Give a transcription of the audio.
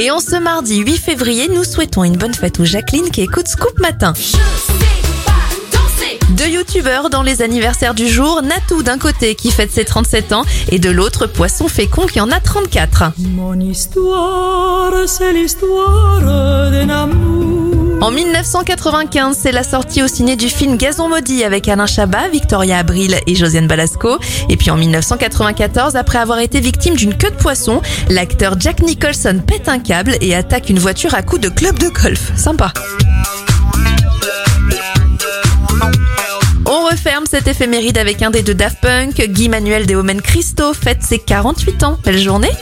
Et en ce mardi 8 février, nous souhaitons une bonne fête aux Jacqueline qui écoute Scoop Matin. Deux youtubeurs dans les anniversaires du jour, Natou d'un côté qui fête ses 37 ans et de l'autre Poisson Fécond qui en a 34. Mon histoire, c'est l'histoire. En 1995, c'est la sortie au ciné du film Gazon maudit avec Alain Chabat, Victoria Abril et Josiane Balasco. Et puis en 1994, après avoir été victime d'une queue de poisson, l'acteur Jack Nicholson pète un câble et attaque une voiture à coups de club de golf. Sympa. On referme cette éphéméride avec un des deux Daft Punk. Guy Manuel Deomen Christo fête ses 48 ans. Belle journée